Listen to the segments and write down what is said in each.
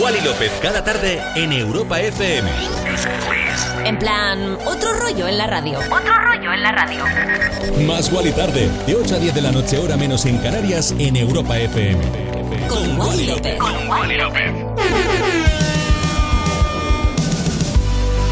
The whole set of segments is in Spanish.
Wally López cada tarde en Europa FM. En plan, otro rollo en la radio. Otro rollo en la radio. Más Wally tarde, de 8 a 10 de la noche, hora menos en Canarias, en Europa FM. Con Wally López. Con Wally López.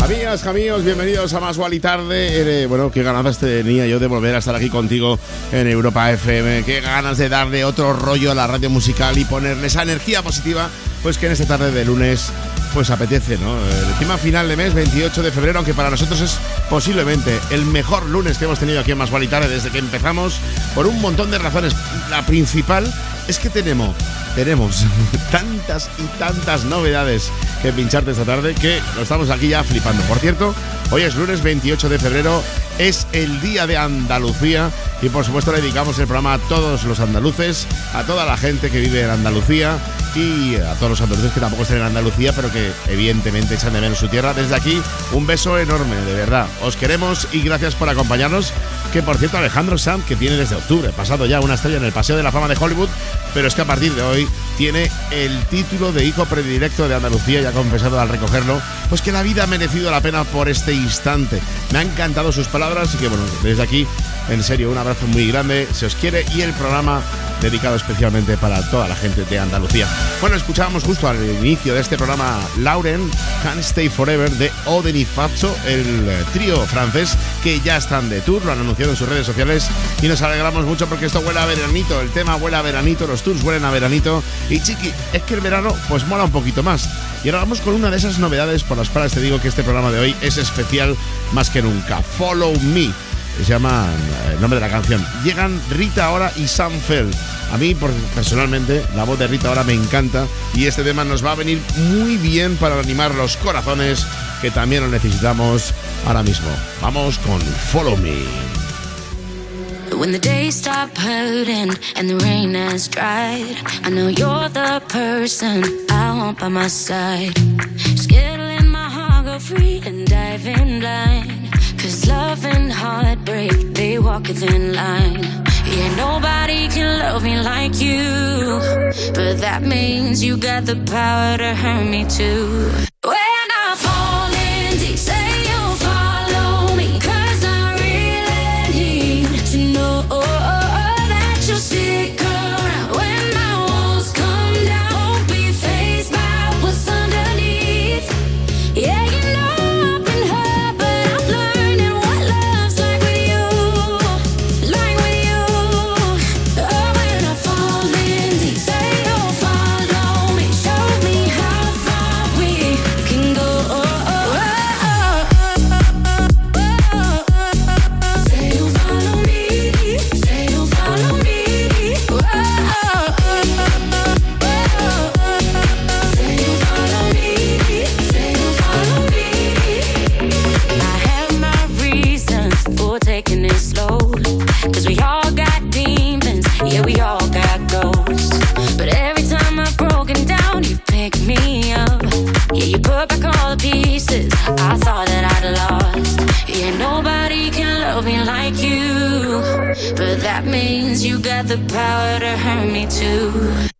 Amigas, amigos, bienvenidos a Más Wally Tarde. Eh, bueno, qué ganas tenía yo de volver a estar aquí contigo en Europa FM. Qué ganas de darle otro rollo a la radio musical y ponerle esa energía positiva, pues que en esta tarde de lunes pues apetece, ¿no? El tema final de mes, 28 de febrero, aunque para nosotros es posiblemente el mejor lunes que hemos tenido aquí en Más Wally Tarde desde que empezamos, por un montón de razones. La principal es que tenemos, tenemos tantas y tantas novedades que pincharte esta tarde que lo estamos aquí ya flipando. Por cierto, hoy es lunes 28 de febrero, es el día de Andalucía y por supuesto le dedicamos el programa a todos los andaluces, a toda la gente que vive en Andalucía y a todos los andaluces que tampoco están en Andalucía, pero que evidentemente echan de menos su tierra. Desde aquí, un beso enorme, de verdad. Os queremos y gracias por acompañarnos. Que por cierto, Alejandro Sam, que tiene desde octubre, pasado ya una estrella en el Paseo de la Fama de Hollywood, pero es que a partir de hoy tiene el título de hijo predilecto de Andalucía y ha confesado al recogerlo, pues que la vida ha merecido la pena por este instante. Me han encantado sus palabras y que bueno, desde aquí, en serio, un abrazo muy grande, se os quiere y el programa dedicado especialmente para toda la gente de Andalucía. Bueno, escuchábamos justo al inicio de este programa Lauren, Can't Stay Forever de Oden y Fazzo, el eh, trío francés que ya están de tour, lo han anunciado en sus redes sociales y nos alegramos mucho porque esto huele a veranito, el tema huele a veranito, los tours huelen a veranito y chiqui, es que el verano pues mola un poquito más. Y ahora vamos con una de esas novedades por las cuales te digo que este programa de hoy es especial más que nunca. Follow Me se llama eh, el nombre de la canción. Llegan Rita Ora y Sam Feld. A mí, personalmente, la voz de Rita Ora me encanta y este tema nos va a venir muy bien para animar los corazones que también lo necesitamos ahora mismo. Vamos con Follow Me. When the days stop hurting and the rain has dried, I know you're the person I want by my side. Skittling my heart, go free and dive in blind. Love and heartbreak, they walk a thin line. Yeah, nobody can love me like you. But that means you got the power to hurt me too. Me like you. But that means you got the power to hurt me too.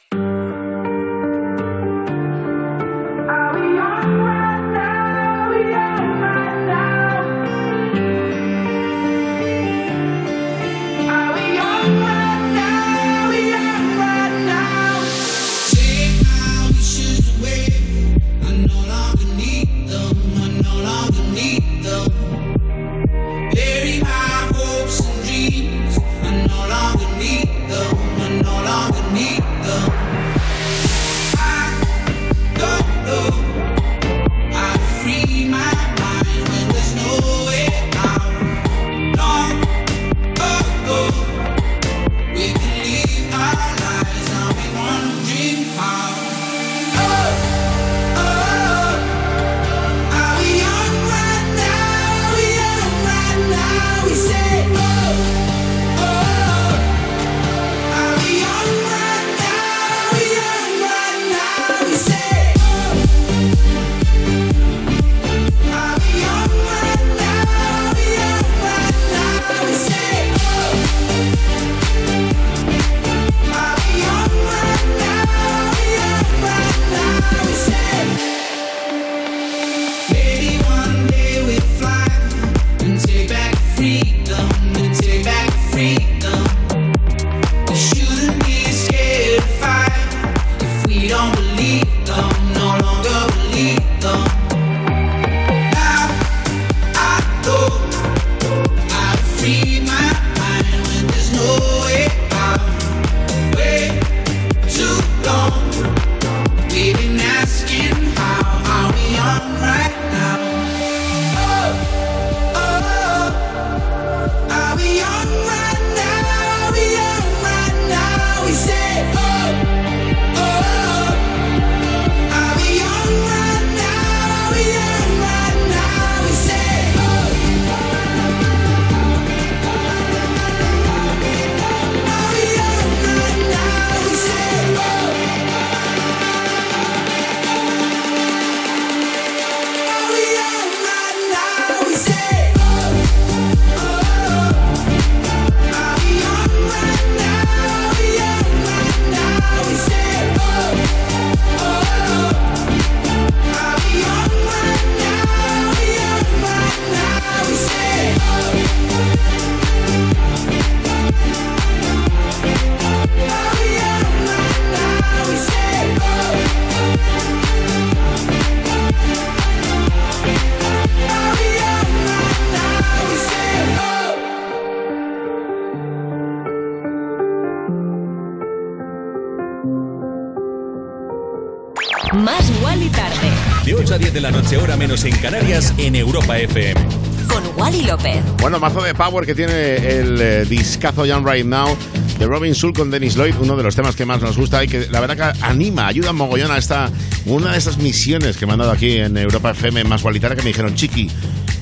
En Canarias en Europa FM. Con Wally López. Bueno, mazo de power que tiene el eh, discazo Young Right Now de Robin Soul con Dennis Lloyd, uno de los temas que más nos gusta y que la verdad que anima, ayuda mogollón a esta, una de esas misiones que me han dado aquí en Europa FM más igualitaria que me dijeron, Chiqui,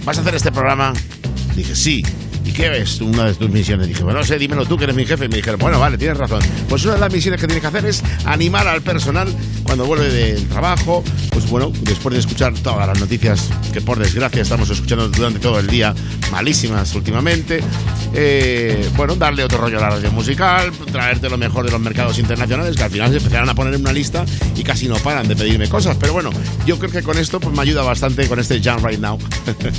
¿vas a hacer este programa? Dije, sí. ¿Y qué ves una de tus misiones? Dije, bueno, no sé, dímelo tú que eres mi jefe. Y me dijeron, bueno, vale, tienes razón. Pues una de las misiones que tienes que hacer es animar al personal cuando vuelve del trabajo, pues bueno, después de escuchar todas las noticias que por desgracia estamos escuchando durante todo el día, malísimas últimamente, eh, bueno, darle otro rollo a la radio musical, traerte lo mejor de los mercados internacionales, que al final se empezaron a poner en una lista y casi no paran de pedirme cosas. Pero bueno, yo creo que con esto pues, me ayuda bastante con este Jam Right Now.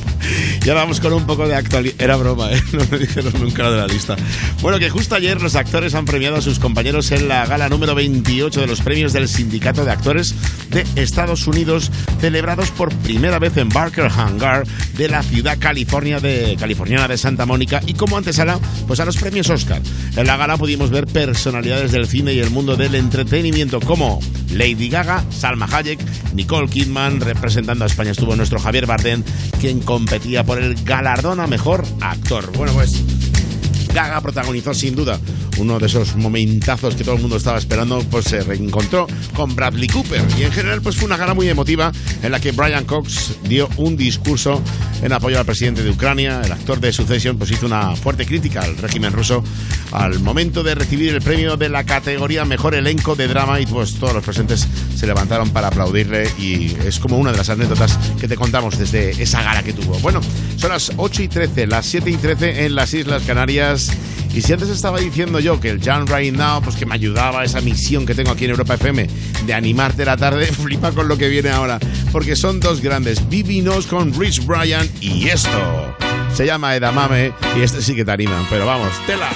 y ahora vamos con un poco de actualidad. Era broma, ¿eh? No me dijeron nunca lo de la lista. Bueno, que justo ayer los actores han premiado a sus compañeros en la gala número 28 de los premios del Sindicato de Actores de Estados Unidos, celebrados por primera vez en Barker Hangar de la ciudad california de, californiana de Santa Mónica y como antesala, pues a los premios Oscar. En la gala pudimos ver personalidades del cine y el mundo del entretenimiento como Lady Gaga, Salma Hayek, Nicole Kidman, representando a España estuvo nuestro Javier Bardem, quien competía por el galardón a mejor actor. Bueno, pues Gaga protagonizó sin duda uno de esos momentazos que todo el mundo estaba esperando, pues se reencontró con Bradley Cooper. Y en general, pues fue una gala muy emotiva en la que Brian Cox dio un discurso en apoyo al presidente de Ucrania. El actor de Succession pues hizo una fuerte crítica al régimen ruso al momento de recibir el premio de la categoría Mejor Elenco de Drama y pues todos los presentes se levantaron para aplaudirle y es como una de las anécdotas que te contamos desde esa gala que tuvo. Bueno, son las 8 y 13, las 7 y 13 en las Islas Canarias y si antes estaba diciendo yo que el John Right Now, pues que me ayudaba a esa misión que tengo aquí en Europa FM de animarte la tarde, flipa con lo que viene ahora. Porque son dos grandes, Bibi Nos con Rich Brian y esto. Se llama Edamame y este sí que te anima. Pero vamos, tela.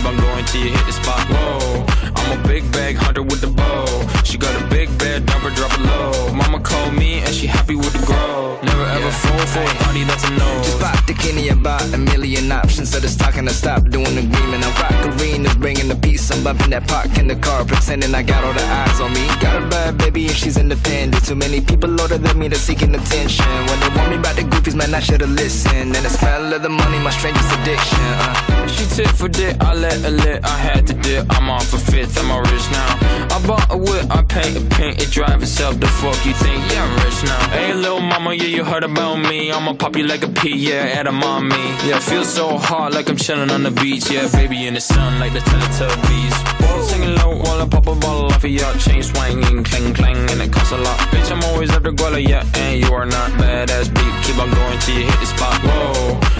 Keep on going till you hit the spot. Whoa, I'm a big bag hunter with the bow. She got a big bed, number drop it low. Mama called me and she happy with the grow. Never ever yeah. fall for a party that's a no. Just pop the Kenny about a million options. So just talking to stop doing the agreement. I rock arenas, bringing the peace. I'm bumping that park in the car, pretending I got all the eyes on me. Got a bad baby and she's independent. Too many people older than me that's seeking attention. When they want me about the goofies, man, I should've listened. And the smell of the money, my strangest addiction. Uh. She tip for dick, I let lit. I had to dip. I'm off a fifth, I'm all rich now. I bought a whip, I paint a paint, it drive itself. The fuck you think? Yeah, I'm rich now. Hey, little mama, yeah, you heard about me. I'ma pop you like a pea, yeah, at a mommy. Yeah, feel so hot like I'm chilling on the beach. Yeah, baby in the sun like the Teletubbies. Whoa. Singing low while I pop a bottle off of your chain swinging, clang clang, and it costs a lot. Bitch, I'm always at the guala, yeah, and you are not badass beat. Keep on going till you hit the spot. Whoa,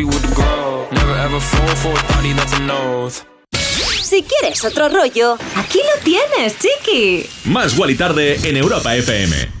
with the grow. Never ever fall for a thotty, that's an oath. Si quieres otro rollo, aquí lo tienes, chiqui. Más y Tarde en Europa FM.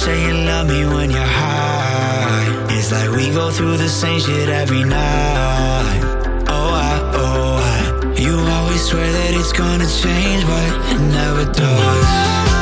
say you love me when you're high. It's like we go through the same shit every night. Oh, I, oh, I. You always swear that it's gonna change, but it never does.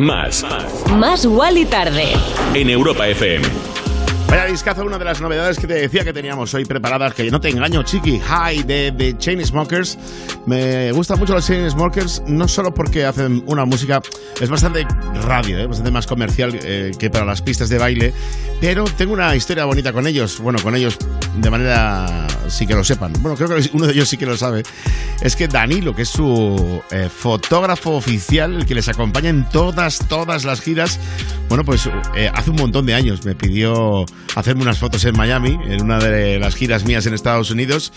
Más Más Wally tarde. en Europa FM. Vaya discazo, una de las novedades que te decía que teníamos hoy preparadas, que no te engaño, chiqui, Hi de The Chainsmokers. Me gustan mucho los Chainsmokers, no solo porque hacen una música, es bastante radio, ¿eh? bastante más comercial eh, que para las pistas de baile, pero tengo una historia bonita con ellos, bueno, con ellos de manera sí que lo sepan. Bueno, creo que uno de ellos sí que lo sabe. Es que Danilo, que es su eh, fotógrafo oficial, el que les acompaña en todas, todas las giras, bueno, pues eh, hace un montón de años me pidió hacerme unas fotos en Miami, en una de las giras mías en Estados Unidos.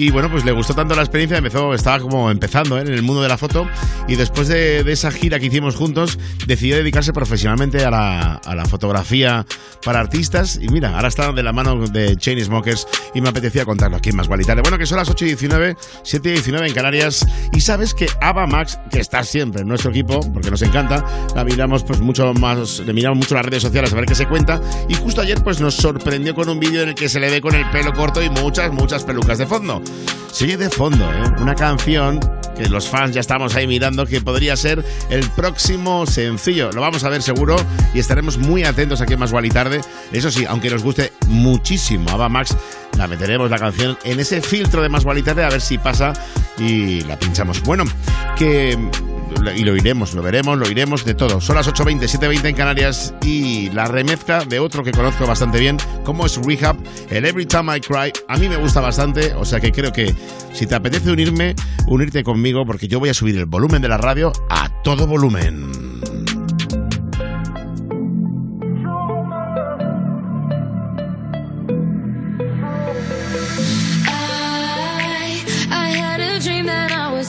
Y bueno, pues le gustó tanto la experiencia, empezó, estaba como empezando ¿eh? en el mundo de la foto. Y después de, esa gira que hicimos juntos, decidió dedicarse profesionalmente a la, a la fotografía para artistas. Y mira, ahora está de la mano de Chainsmokers y me apetecía contarlo aquí en Más Gualitare. Bueno, que son las 8 y 19, 7 y 19 en Canarias. Y sabes que Ava Max, que está siempre en nuestro equipo, porque nos encanta, la miramos pues mucho más, le miramos mucho las redes sociales a ver qué se cuenta. Y justo ayer pues nos sorprendió con un vídeo en el que se le ve con el pelo corto y muchas, muchas pelucas de fondo. Sigue de fondo, ¿eh? Una canción que los fans ya estamos ahí mirando que podría ser el próximo sencillo. Lo vamos a ver seguro y estaremos muy atentos aquí en Más y Tarde. Eso sí, aunque nos guste muchísimo Ava Max, la meteremos la canción en ese filtro de Más y Tarde a ver si pasa y la pinchamos. Bueno, que y lo iremos, lo veremos, lo iremos de todo. Son las 8.20, 7.20 en Canarias y la remezcla de otro que conozco bastante bien, como es Rehab, el Every Time I Cry. A mí me gusta bastante, o sea que creo que si te apetece unirme, unirte conmigo porque yo voy a subir el volumen de la radio a todo volumen.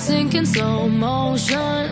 That I was sinking slow motion.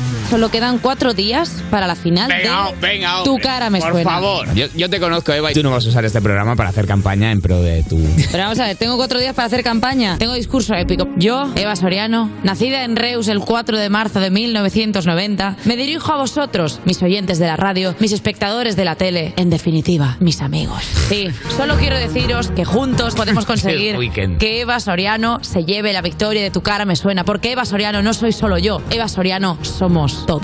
Solo quedan cuatro días para la final Venga, de venga, Tu hombre, cara me por suena. favor. Yo, yo te conozco, Eva, y tú no vas a usar este programa para hacer campaña en pro de tu... Pero vamos a ver, tengo cuatro días para hacer campaña. Tengo discurso épico. Yo, Eva Soriano, nacida en Reus el 4 de marzo de 1990, me dirijo a vosotros, mis oyentes de la radio, mis espectadores de la tele, en definitiva, mis amigos. Sí, solo quiero deciros que juntos podemos conseguir que Eva Soriano se lleve la victoria de Tu cara me suena, porque Eva Soriano no soy solo yo, Eva Soriano somos todos.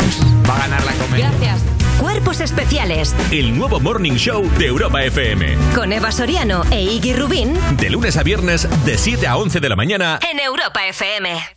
Va a ganar la comedia. Gracias. Cuerpos especiales El nuevo Morning Show de Europa FM. con Eva Soriano e Iggy Rubín De lunes a viernes, de 7 a 11 de la mañana. en Europa FM.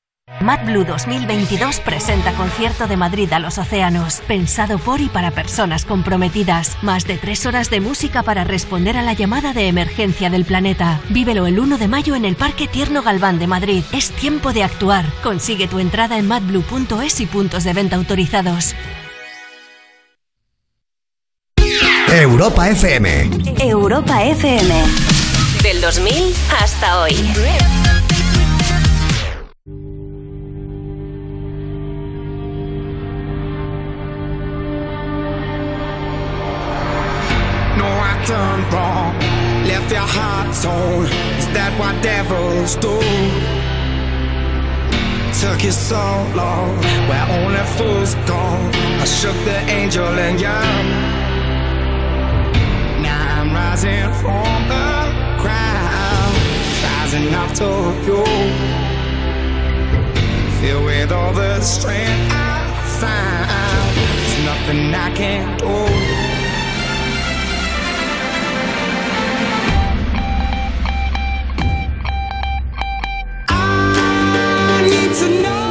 900-136-136. MadBlue 2022 presenta concierto de Madrid a los océanos, pensado por y para personas comprometidas. Más de tres horas de música para responder a la llamada de emergencia del planeta. Vívelo el 1 de mayo en el Parque Tierno Galván de Madrid. Es tiempo de actuar. Consigue tu entrada en madblue.es y puntos de venta autorizados. Europa FM. Europa FM. Del 2000 hasta hoy. What devils do? Took you so long, where only fools go. I shook the angel and young. Now I'm rising from the crowd, rising up to you. Filled with all the strength I found, there's nothing I can't do. To know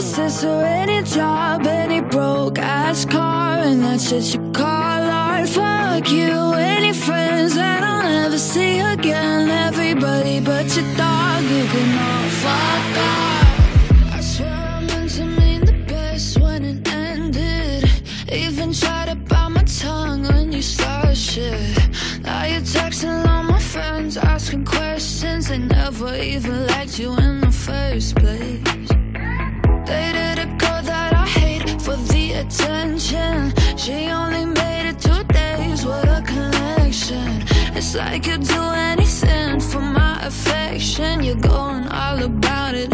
Fuck you, any job, any broke ass car, and that's shit you call art. Fuck you, any friends that I'll never see again. Everybody but your dog, you can all fuck off. I swear I meant to mean the best when it ended. Even tried to bite my tongue when you start shit. Now you're texting all my friends, asking questions. They never even liked you in the first place. Attention. She only made it two days with a connection. It's like you'd do anything for my affection. You're going all about it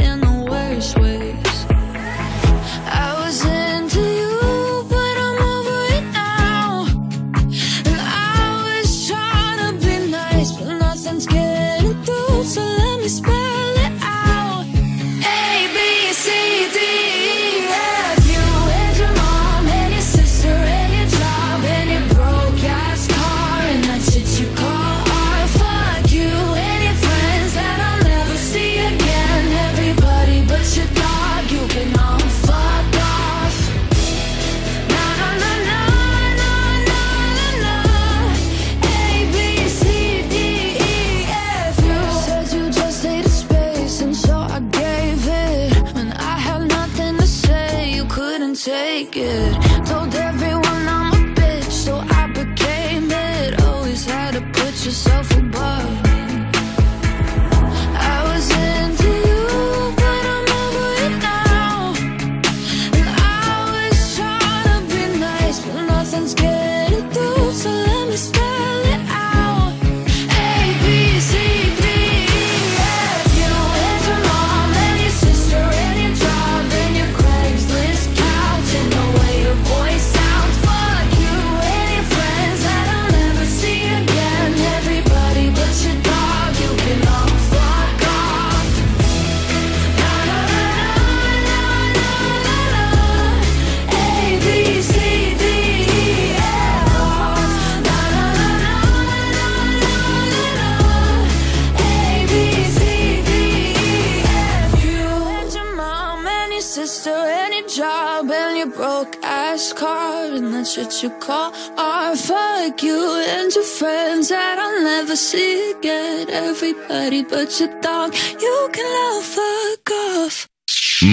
shit you call art. Fuck you and your friends that I'll never see again. Everybody but your dog, you can all fuck off.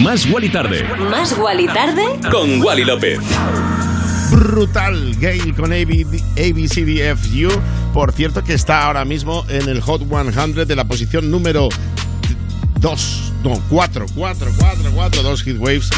Más Wally Tarde. Más Wally Tarde. Con Wally López. Brutal Gale con AB ABCDFU. Por cierto, que está ahora mismo en el Hot 100 de la posición número 2. No, 4, 4, 4, 4, 2 Hit Waves.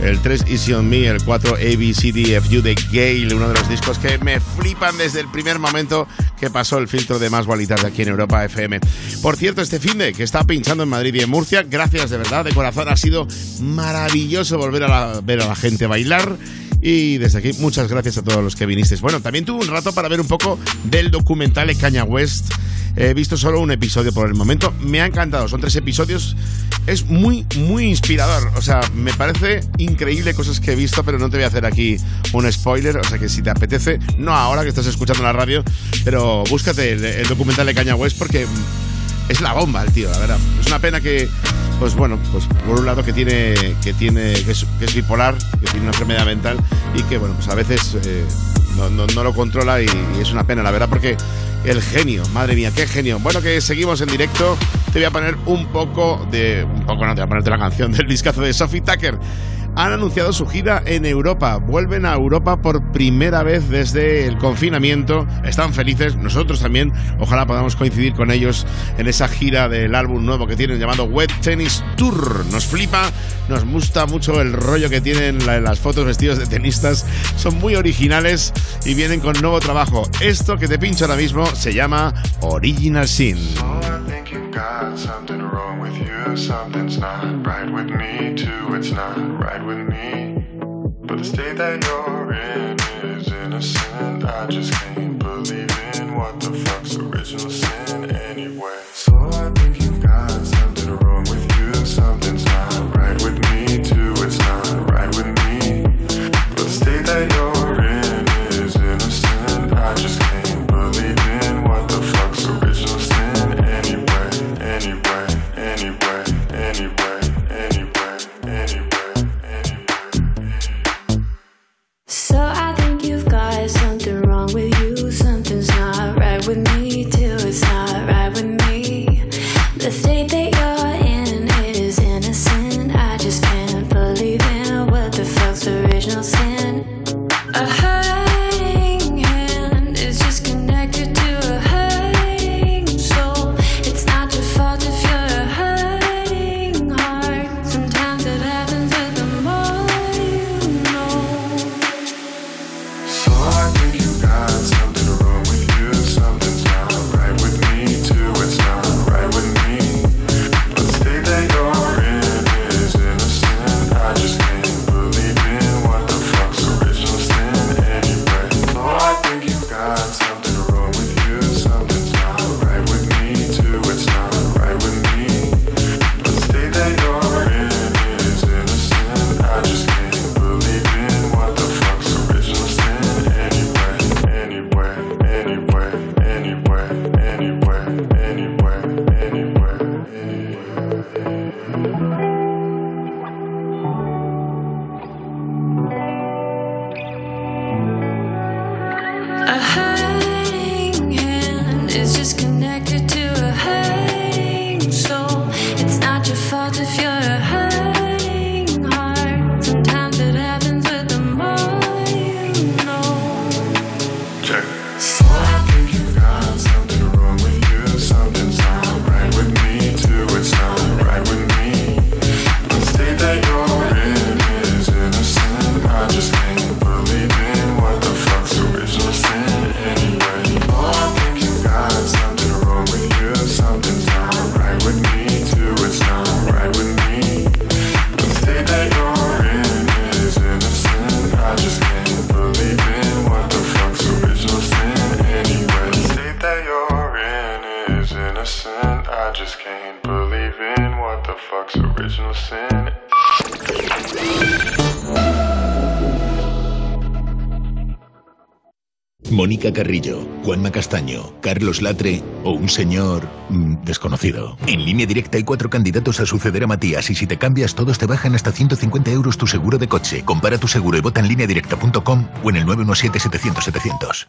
El 3 Easy on Me, el 4 ABCDFU de Gale, uno de los discos que me flipan desde el primer momento que pasó el filtro de más Tarde aquí en Europa FM. Por cierto, este fin de que está pinchando en Madrid y en Murcia, gracias de verdad, de corazón, ha sido maravilloso volver a la- ver a la gente bailar. Y desde aquí, muchas gracias a todos los que vinisteis. Bueno, también tuve un rato para ver un poco del documental de Caña West. He visto solo un episodio por el momento. Me ha encantado. Son tres episodios. Es muy, muy inspirador. O sea, me parece increíble cosas que he visto, pero no te voy a hacer aquí un spoiler. O sea, que si te apetece, no ahora que estás escuchando la radio, pero búscate el, el documental de Caña West porque es la bomba el tío, la verdad. Es una pena que, pues bueno, pues por un lado que tiene, que tiene, que es, bipolar, que tiene una enfermedad mental y que bueno, pues a veces eh, no, no- no lo controla y, y es una pena, la verdad, porque el genio, madre mía, qué genio. Bueno, que seguimos en directo. Te voy a poner un poco de, un poco no, te voy a ponerte la canción del discazo de Sophie Tucker. Han anunciado su gira en Europa. Vuelven a Europa por primera vez desde el confinamiento. Están felices, nosotros también. Ojalá podamos coincidir con ellos en esa gira del álbum nuevo que tienen llamado Wet Tennis Tour. Nos flipa, nos gusta mucho el rollo que tienen la- las fotos vestidos de tenistas. Son muy originales y vienen con nuevo trabajo. Esto que te pincho ahora mismo se llama Original Sin. Something's not right with me, too. It's not right with me. But the state that you're in is innocent. I just can't believe in what the fuck's original sin anyway. So I think Latre o un señor mm, desconocido. En línea directa hay cuatro candidatos a suceder a Matías y si te cambias todos te bajan hasta 150 euros tu seguro de coche. Compara tu seguro y vota en línea directa.com o en el 917-700-700.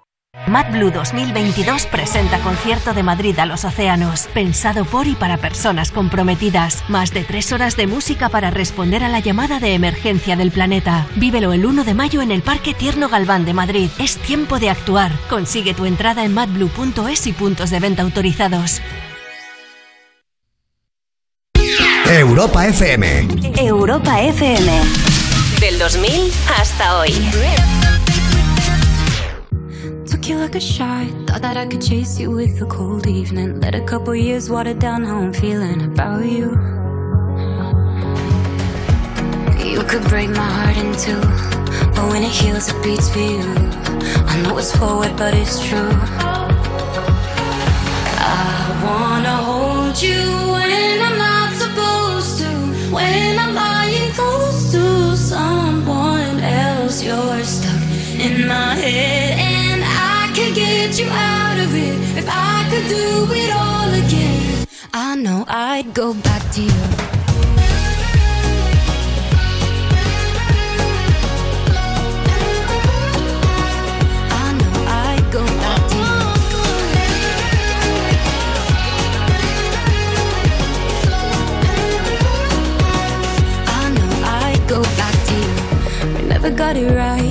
900-136-136. MadBlue 2022 presenta concierto de Madrid a los océanos, pensado por y para personas comprometidas. Más de tres horas de música para responder a la llamada de emergencia del planeta. Vívelo el 1 de mayo en el Parque Tierno Galván de Madrid. Es tiempo de actuar. Consigue tu entrada en madblue.es y puntos de venta autorizados. Europa FM. Europa FM. Del 2000 hasta hoy. Took you like a shot. Thought that I could chase you with a cold evening. Let a couple years water down how I'm feeling about you. You could break my heart in two. But when it heals, it beats for you. I know it's forward, but it's true. I wanna hold you when I'm not supposed to. When I'm lying close to someone else, you're stuck in my head. And I could get you out of it if I could do it all again. I know I'd go back to you. I know I'd go back to you. I know I'd go back to you. We never got it right.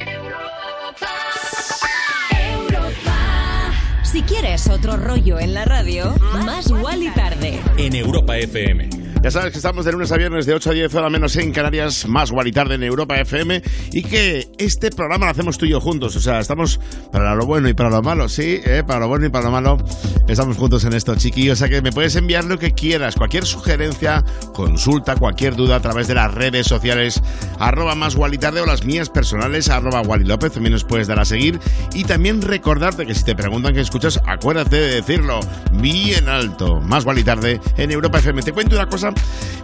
Quieres otro rollo en la radio, más y tarde. En Europa FM. Ya sabes que estamos de lunes a viernes de 8 a 10 horas menos en Canarias, más igual y tarde en Europa FM y que este programa lo hacemos tú y yo juntos. O sea, estamos para lo bueno y para lo malo, sí, ¿eh? para lo bueno y para lo malo. Estamos juntos en esto, chiquillos. O sea que me puedes enviar lo que quieras, cualquier sugerencia, consulta, cualquier duda a través de las redes sociales, arroba más igual y tarde o las mías personales, arroba Wally López, también nos puedes dar a seguir. Y también recordarte que si te preguntan qué escuchas, acuérdate de decirlo bien alto. Más igual y tarde en Europa FM. Te cuento una cosa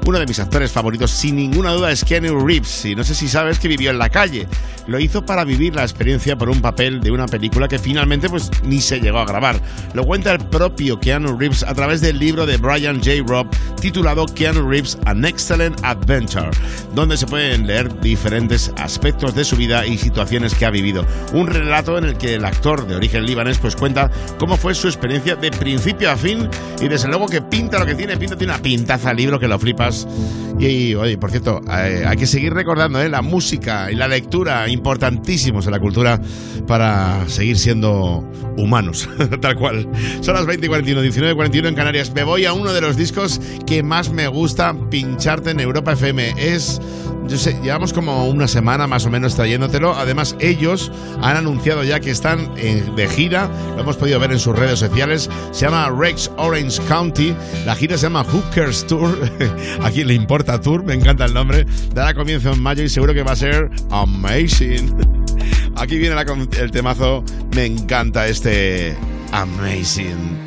uno de mis actores favoritos, sin ninguna duda, es Keanu Reeves. Y no sé si sabes que vivió en la calle. Lo hizo para vivir la experiencia por un papel de una película que finalmente pues ni se llegó a grabar. Lo cuenta el propio Keanu Reeves a través del libro de Brian J. Robb titulado Keanu Reeves An Excellent Adventure, donde se pueden leer diferentes aspectos de su vida y situaciones que ha vivido. Un relato en el que el actor de origen libanés pues cuenta cómo fue su experiencia de principio a fin y desde luego que pinta lo que tiene, pinta tiene una pintaza el que lo flipas. Y, oye, por cierto, eh, hay que seguir recordando eh, la música y la lectura, importantísimos en la cultura para seguir siendo humanos, tal cual. Son las 20 y 41, 19 y 41 en Canarias. Me voy a uno de los discos que más me gusta pincharte en Europa FM. Es yo sé, llevamos como una semana más o menos trayéndotelo. Además, ellos han anunciado ya que están eh, de gira. Lo hemos podido ver en sus redes sociales. Se llama Rex Orange County. La gira se llama Hookers Tour. ¿A quién le importa Tour? Me encanta el nombre. Dará comienzo en mayo y seguro que va a ser amazing. Aquí viene el temazo. Me encanta este amazing.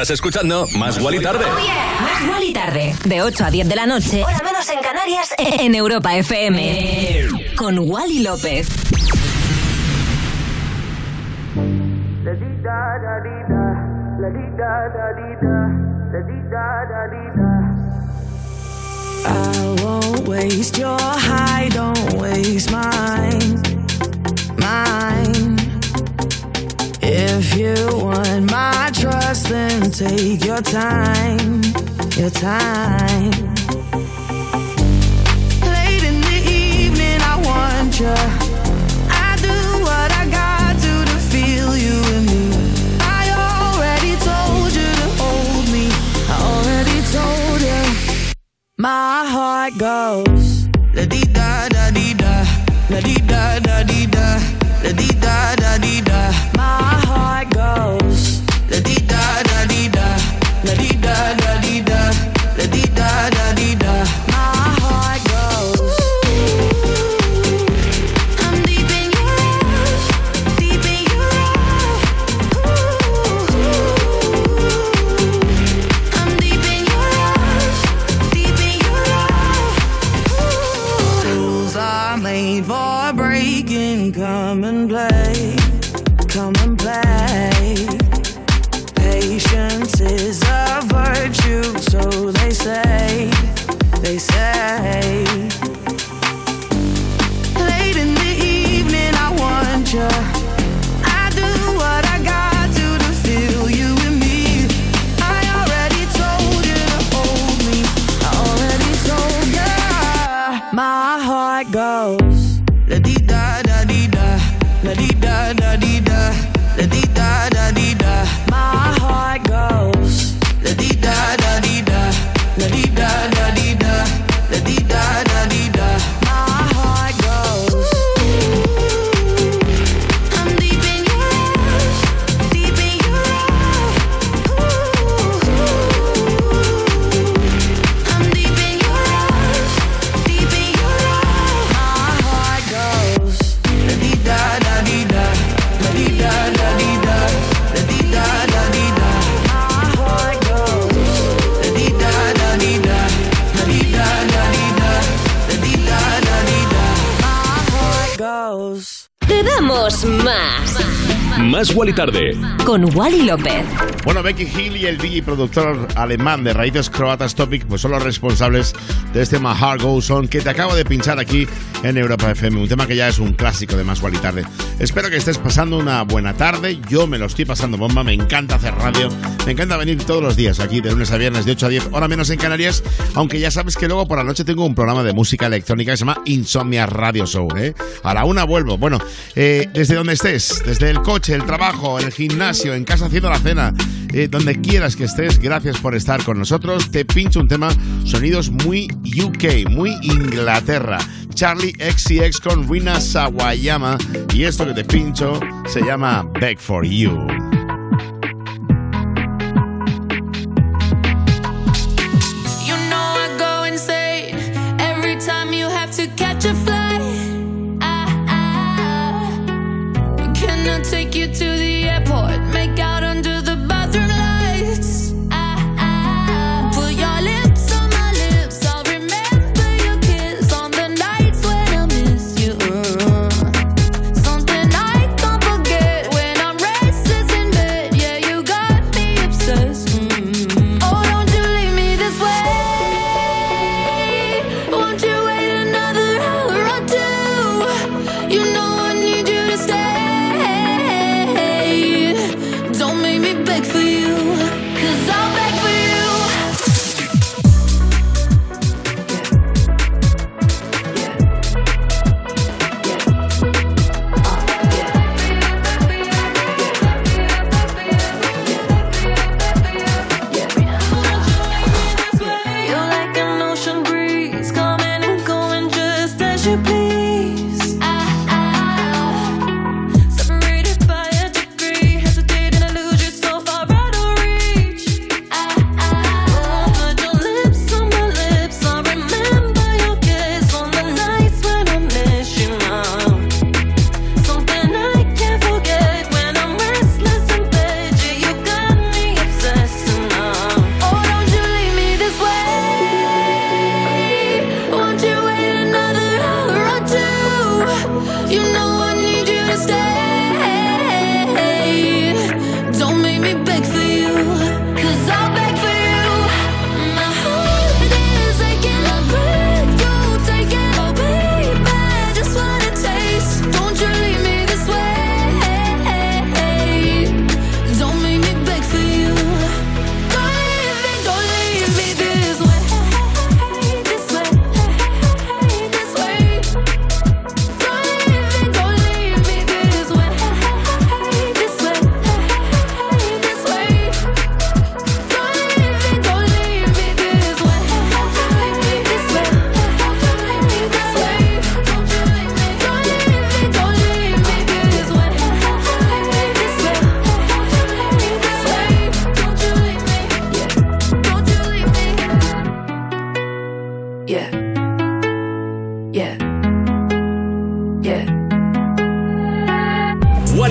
Estás escuchando Más Guali Tarde. Oh, Más Guali Tarde. De 8 a 10 de la noche. Hora menos en Canarias. En Europa FM. Con Wally López. I won't waste your high, don't waste mine. Mine. If you want my trust, then take your time. Your time. My heart goes. La di da da di da, la di da da di da, la di da da di da. My heart goes más. Más Guali Tarde. Con Wally López. Bueno, Becky Hill y el DJ productor alemán de raíces croatas Topic pues son los responsables de este My Heart Goes On que te acabo de pinchar aquí en Europa FM, un tema que ya es un clásico de Más Guali Tarde. Espero que estés pasando una buena tarde, yo me lo estoy pasando bomba, me encanta hacer radio, me encanta venir todos los días aquí de lunes a viernes de 8 a 10, hora menos en Canarias, aunque ya sabes que luego por la noche tengo un programa de música electrónica que se llama Insomnia Radio Show, ¿eh? A la una vuelvo. Bueno, eh, desde donde estés, desde el coche, el trabajo, en el gimnasio, en casa haciendo la cena, eh, donde quieras que estés, gracias por estar con nosotros. Te pincho un tema, sonidos muy UK, muy Inglaterra. Charlie XCX con Rina Sawayama. Y esto que te pincho se llama Beg for. You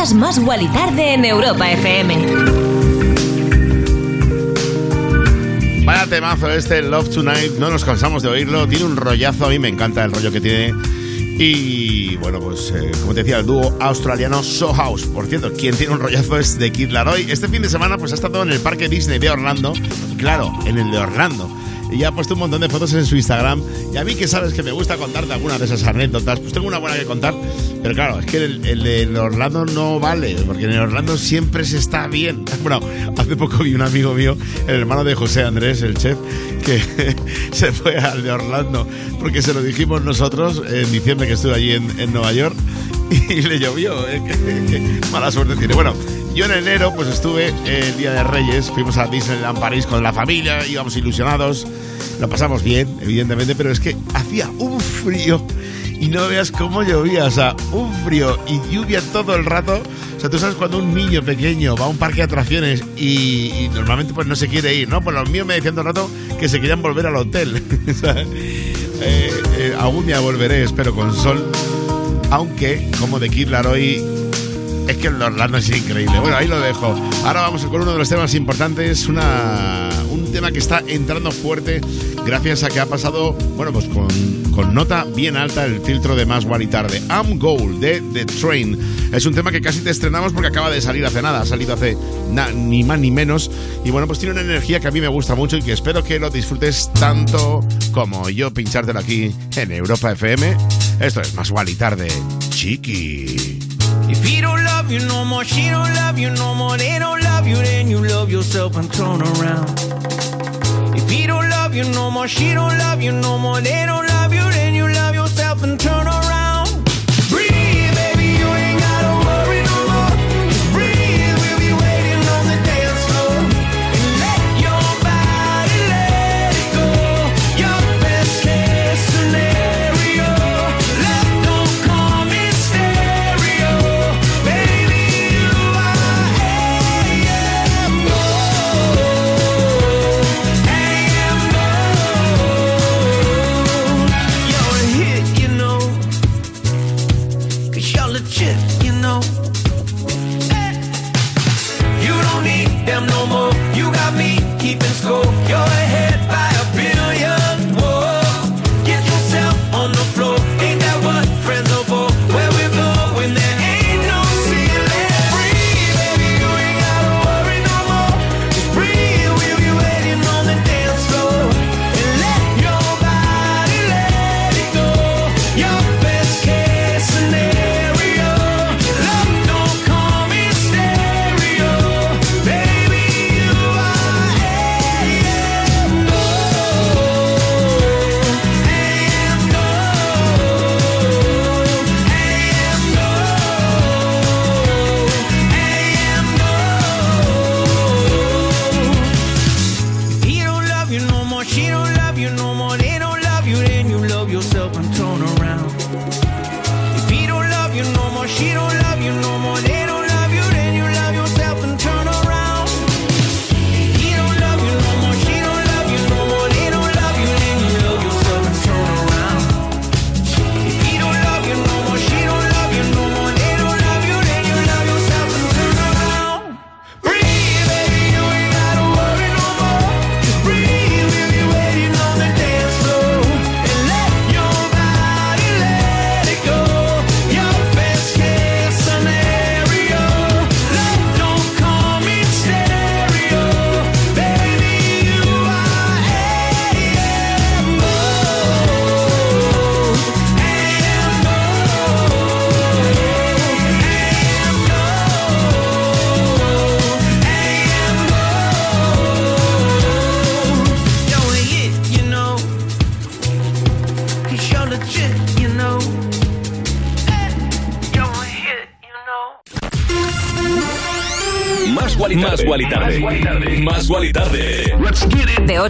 Escuchas más Wally tarde en Europa FM. Vaya temazo este Love Tonight, no nos cansamos de oírlo, tiene un rollazo, a mí me encanta el rollo que tiene. Y bueno, pues eh, como te decía, el dúo australiano So House. Por cierto, quien tiene un rollazo es de Kid Laroi. Este fin de semana pues ha estado en el parque Disney de Orlando. Claro, en el de Orlando. Y ha puesto un montón de fotos en su Instagram. Y a mí que sabes que me gusta contarte algunas de esas anécdotas, pues tengo una buena que contar. Pero claro, es que el, el de Orlando no vale, porque en Orlando siempre se está bien. Bueno, hace poco vi un amigo mío, el hermano de José Andrés, el chef, que se fue al de Orlando, porque se lo dijimos nosotros en diciembre que estuve allí en, en Nueva York y le llovió. ¿eh? Mala suerte tiene. Bueno, yo en enero pues estuve eh, el Día de Reyes, fuimos a Disneyland París con la familia, íbamos ilusionados, lo pasamos bien, evidentemente, pero es que hacía un frío y no veas cómo llovía, o sea, un frío y lluvia todo el rato. O sea, tú sabes cuando un niño pequeño va a un parque de atracciones y, normalmente pues no se quiere ir, ¿no? Pues los míos me decían todo el rato que se querían volver al hotel. Eh, eh, algún día volveré, espero, con sol. Aunque, como de Kid Laroi, es que el Orlando es increíble. Bueno, ahí lo dejo. Ahora vamos con uno de los temas importantes, una, un tema que está entrando fuerte gracias a que ha pasado, bueno, pues con, con nota bien alta el filtro de Más y Tarde. I'm Gold de The Train. Es un tema que casi te estrenamos porque acaba de salir hace nada, ha salido hace na- ni más ni menos. Y bueno, pues tiene una energía que a mí me gusta mucho y que espero que lo disfrutes tanto como yo pinchártelo aquí en Europa FM. Esto es Más y Tarde, chiqui. If he don't love you no more, she don't love you no more, they don't love you, then you love yourself and turn around. If he don't love you no more, she don't love you no more, they don't love you,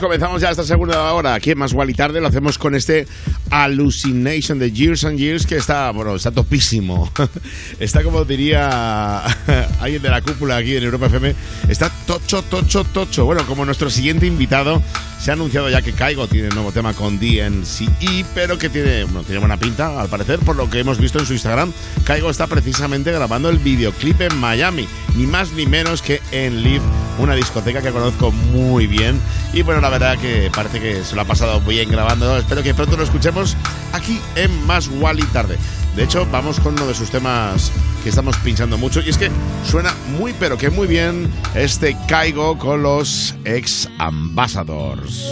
Comenzamos ya esta segunda hora aquí en Más y Tarde. Lo hacemos con este Hallucination de Years and Years que está, bueno, está topísimo. está como diría alguien de la cúpula aquí en Europa FM, está tocho, tocho, tocho. Bueno, como nuestro siguiente invitado, se ha anunciado ya que Caigo tiene un nuevo tema con DNCE, pero que tiene, bueno, tiene buena pinta, al parecer, por lo que hemos visto en su Instagram. Caigo está precisamente grabando el videoclip en Miami, ni más ni menos que en Live, una discoteca que conozco muy bien. Y bueno, la verdad que parece que se lo ha pasado bien grabando. Espero que pronto lo escuchemos aquí en Más Wally Tarde. De hecho, vamos con uno de sus temas que estamos pinchando mucho. Y es que suena muy, pero que muy bien este Caigo con los ex ambassadors.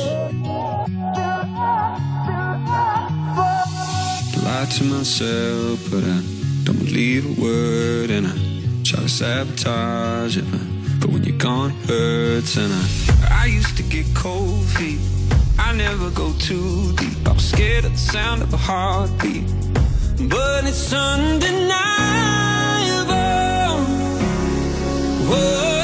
I used to get cold feet. I never go too deep. Scared of the sound of a heartbeat, but it's undeniable oh. what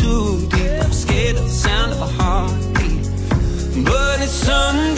too deep. I'm scared of the sound of a heartbeat. But it's undeniable.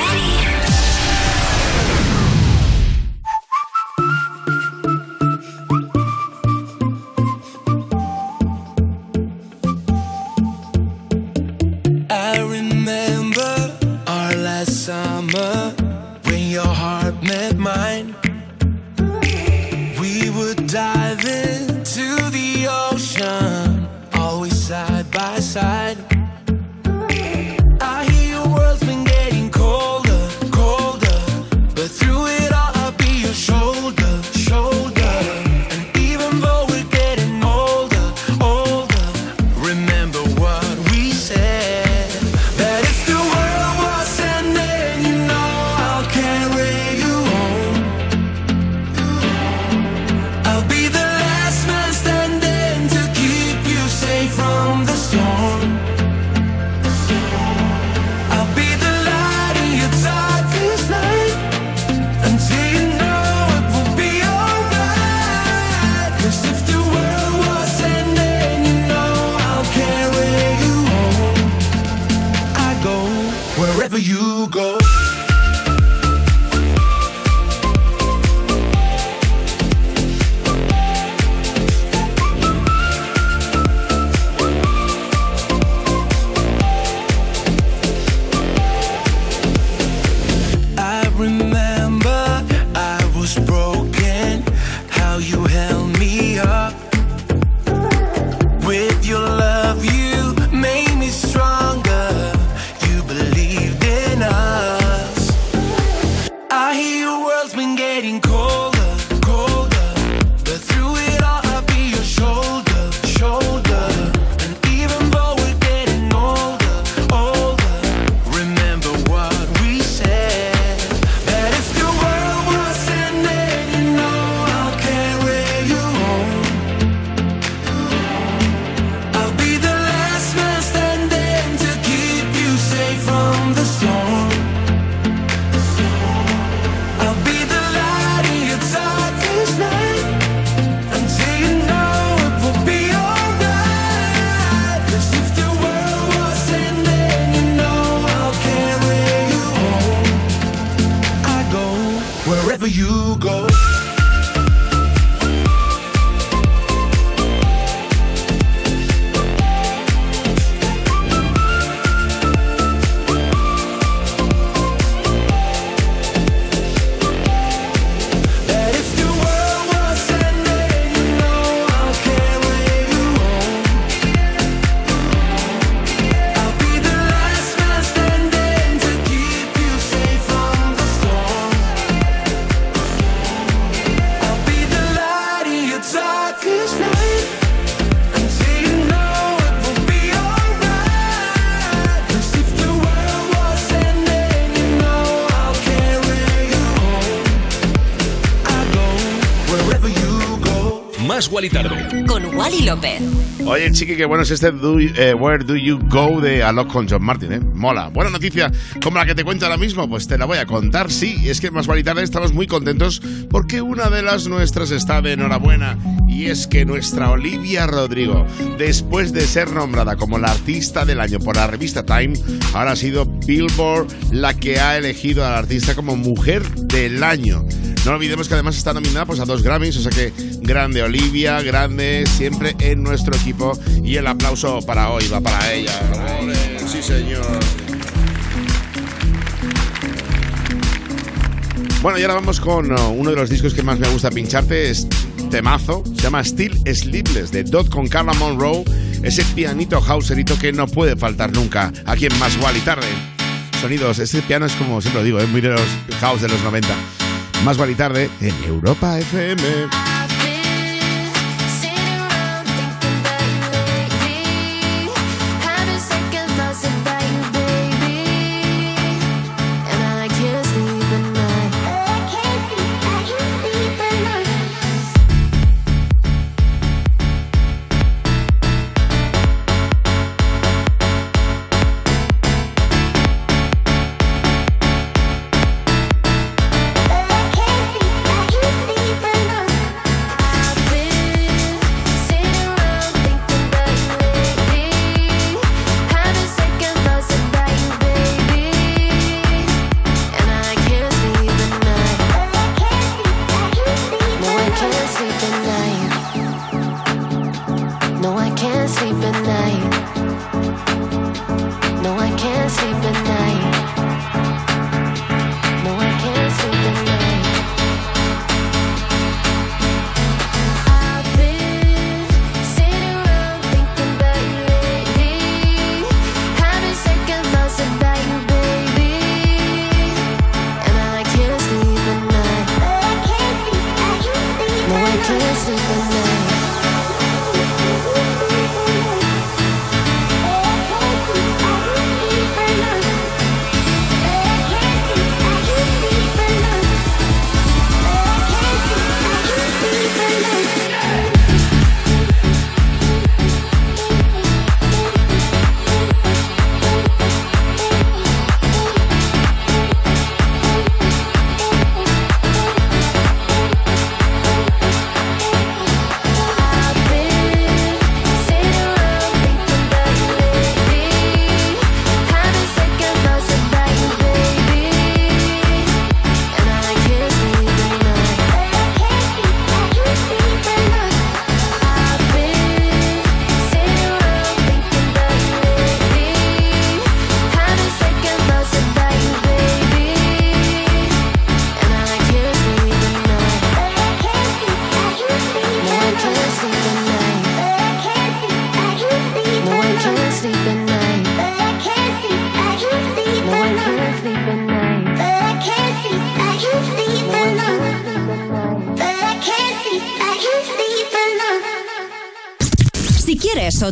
Wally Tarde. Con Wally López. Oye, chiqui, qué bueno es este do, eh, Where Do You Go de Alok con John Martin, ¿eh? Mola. Buena noticia, como la que te cuento ahora mismo, pues te la voy a contar. Sí, es que en Más Wally Tarde estamos muy contentos porque una de las nuestras está de enhorabuena. Y es que nuestra Olivia Rodrigo, después de ser nombrada como la artista del año por la revista Time, ahora ha sido Billboard la que ha elegido a la artista como mujer del año. No olvidemos que además está nominada pues, a dos Grammys, o sea que grande Olivia, grande siempre en nuestro equipo. Y el aplauso para hoy va para ella. Sí, señor. Bueno, y ahora vamos con uh, uno de los discos que más me gusta pincharte. Es temazo. Se llama Still Sleepless de Dot con Carla Monroe. Ese pianito houserito que no puede faltar nunca aquí en Más y Tarde. Sonidos, ese piano es como siempre lo digo, es muy de los house de los 90. Más y Tarde en Europa FM.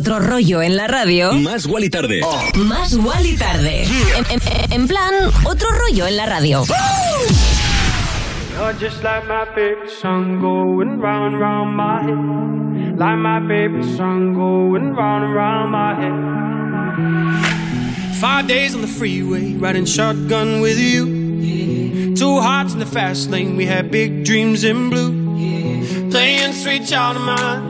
Otro rollo en la radio? Más Wally tarde. Más Wally tarde. En, en- en plan, otro rollo en la radio. You're just like my favorite song going round and round my head. Like my favorite song going round and round my head. Five days on the freeway, riding shotgun with you. Two hearts in the fast lane, we had big dreams in blue. Playing sweet child of mine,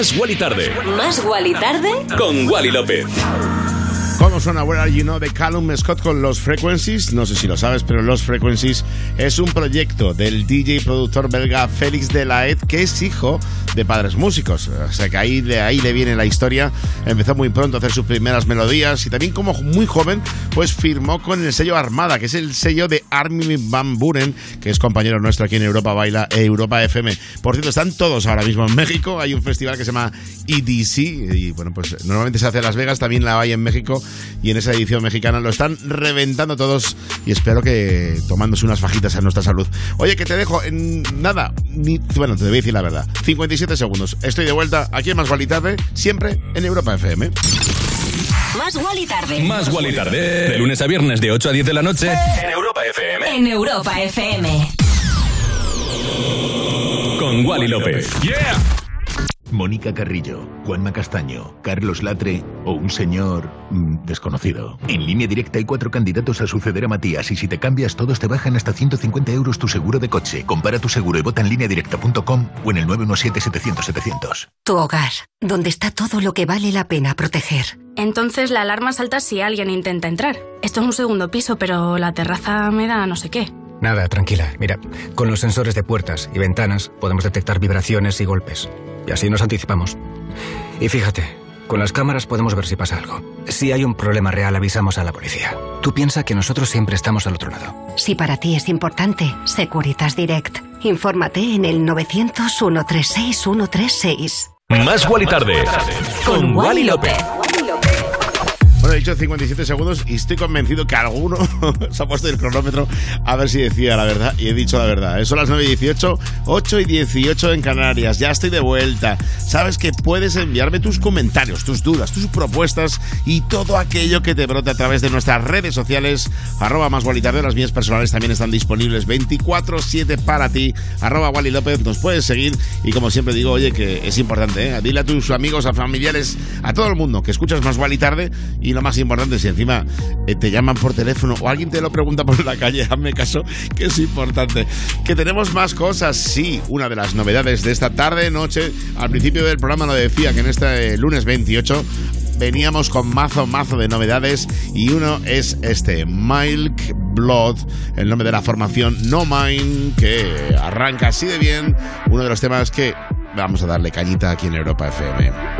Más Wally tarde. Más Wally tarde. Con Wally López. ¿Cómo suena Where Are You Know de Callum Scott con Los Frequencies? No sé si lo sabes, pero Los Frequencies es un proyecto del DJ y productor belga Félix Delaet, que es hijo de padres músicos. O sea que ahí de ahí le viene la historia. Empezó muy pronto a hacer sus primeras melodías y también como muy joven, pues firmó con el sello Armada, que es el sello de Armin Van Buren, que es compañero nuestro aquí en Europa Baila e Europa FM. Por cierto, están todos ahora mismo en México. Hay un festival que se llama EDC y bueno, pues normalmente se hace en Las Vegas, también la hay en México y en esa edición mexicana lo están reventando todos y espero que tomándose unas fajitas a nuestra salud. Oye, que te dejo en nada, ni, bueno, te voy a decir la verdad. 57 segundos. Estoy de vuelta aquí en Más Guali Tarde, siempre en Europa FM. Más Wally tarde. Más Wally tarde. De lunes a viernes de 8 a 10 de la noche. En Europa FM. En Europa FM. Con Wally López. Mónica Carrillo, Juanma Castaño, Carlos Latre o un señor mm, desconocido. En línea directa hay cuatro candidatos a suceder a Matías y si te cambias todos te bajan hasta 150 euros tu seguro de coche. Compara tu seguro y vota en lineadirecta.com o en el 917-700-700. Tu hogar, donde está todo lo que vale la pena proteger. Entonces la alarma salta si alguien intenta entrar. Esto es un segundo piso, pero la terraza me da no sé qué. Nada, tranquila. Mira, con los sensores de puertas y ventanas podemos detectar vibraciones y golpes. Y así nos anticipamos. Y fíjate, con las cámaras podemos ver si pasa algo. Si hay un problema real, avisamos a la policía. Tú piensa que nosotros siempre estamos al otro lado. Si para ti es importante, Securitas Direct. Infórmate en el 900-136-136. Más Wally tarde. Con Wally López. He dicho 57 segundos y estoy convencido que alguno se ha puesto el cronómetro a ver si decía la verdad. Y he dicho la verdad. ¿eh? Son las 9 y 18, 8 y 18 en Canarias. Ya estoy de vuelta. Sabes que puedes enviarme tus comentarios, tus dudas, tus propuestas y todo aquello que te brote a través de nuestras redes sociales. Arroba más Tarde. Las mías personales también están disponibles 24-7 para ti. Arroba Wally López. Nos puedes seguir. Y como siempre digo, oye, que es importante. ¿eh? Dile a tus amigos, a familiares, a todo el mundo que escuchas más Wally Tarde y no lo más importante. Si encima eh, te llaman por teléfono o alguien te lo pregunta por la calle, hazme caso, que es importante. Que tenemos más cosas, sí. Una de las novedades de esta tarde, noche, al principio del programa lo decía, que en este eh, lunes 28 veníamos con mazo, mazo de novedades y uno es este, Milk Blood, el nombre de la formación No Mine, que arranca así de bien, uno de los temas que vamos a darle cañita aquí en Europa FM.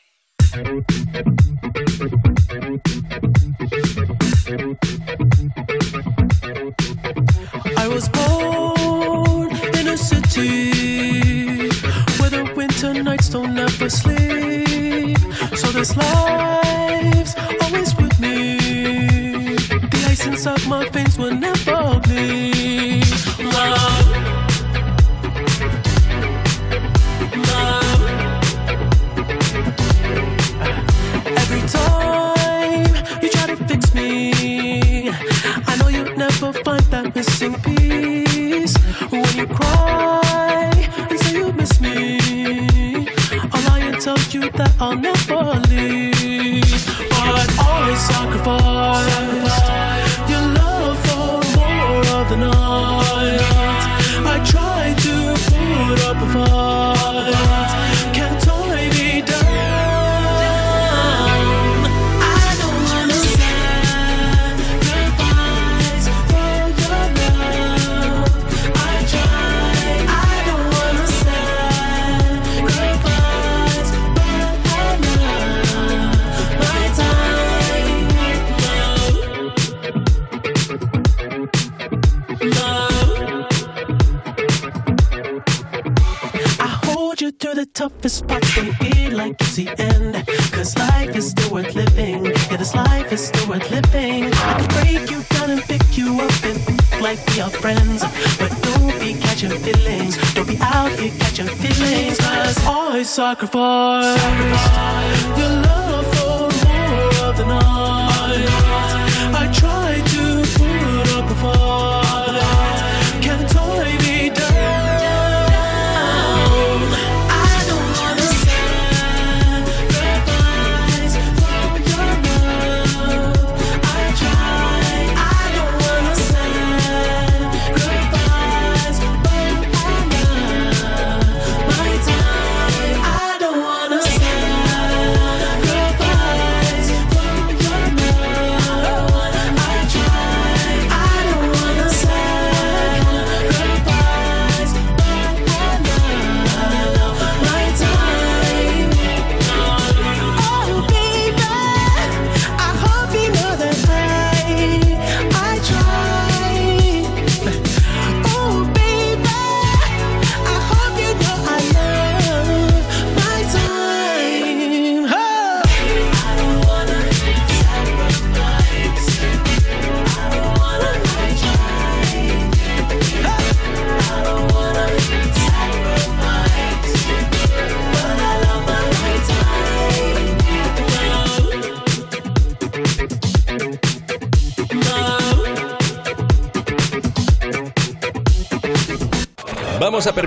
I